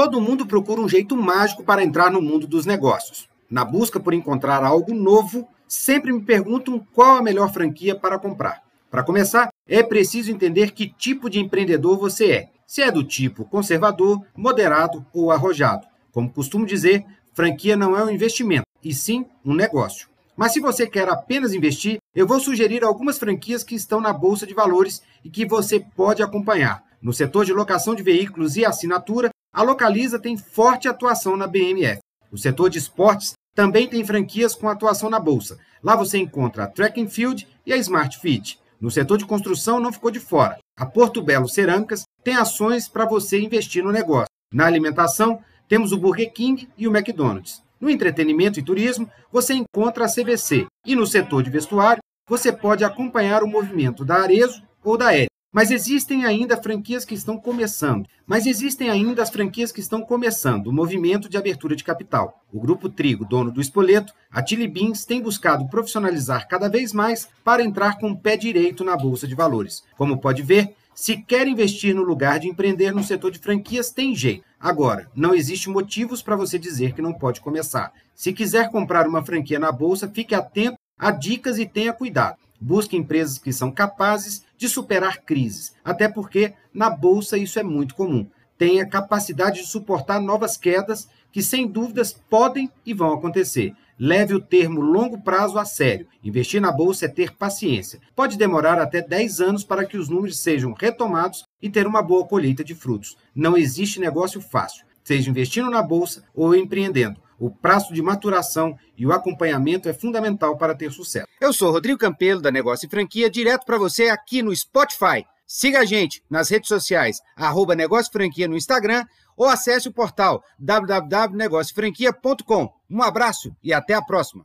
Todo mundo procura um jeito mágico para entrar no mundo dos negócios. Na busca por encontrar algo novo, sempre me perguntam qual a melhor franquia para comprar. Para começar, é preciso entender que tipo de empreendedor você é. Se é do tipo conservador, moderado ou arrojado. Como costumo dizer, franquia não é um investimento, e sim um negócio. Mas se você quer apenas investir, eu vou sugerir algumas franquias que estão na bolsa de valores e que você pode acompanhar. No setor de locação de veículos e assinatura, a Localiza tem forte atuação na BMF. O setor de esportes também tem franquias com atuação na bolsa. Lá você encontra a Track and Field e a Smart Fit. No setor de construção não ficou de fora. A Porto Belo Cerâmicas tem ações para você investir no negócio. Na alimentação, temos o Burger King e o McDonald's. No entretenimento e turismo, você encontra a CVC. E no setor de vestuário, você pode acompanhar o movimento da Arezo ou da Eri. Mas existem ainda franquias que estão começando. Mas existem ainda as franquias que estão começando o movimento de abertura de capital. O Grupo Trigo, dono do Espoleto, a Chili Beans, tem buscado profissionalizar cada vez mais para entrar com o pé direito na Bolsa de Valores. Como pode ver, se quer investir no lugar de empreender no setor de franquias, tem jeito. Agora, não existe motivos para você dizer que não pode começar. Se quiser comprar uma franquia na bolsa, fique atento a dicas e tenha cuidado. Busque empresas que são capazes de superar crises, até porque na bolsa isso é muito comum. Tenha capacidade de suportar novas quedas que, sem dúvidas, podem e vão acontecer. Leve o termo longo prazo a sério. Investir na bolsa é ter paciência. Pode demorar até 10 anos para que os números sejam retomados e ter uma boa colheita de frutos. Não existe negócio fácil, seja investindo na bolsa ou empreendendo. O prazo de maturação e o acompanhamento é fundamental para ter sucesso. Eu sou Rodrigo Campelo, da Negócio e Franquia, direto para você aqui no Spotify. Siga a gente nas redes sociais, arroba Negócio Franquia no Instagram ou acesse o portal www.negociofranquia.com. Um abraço e até a próxima.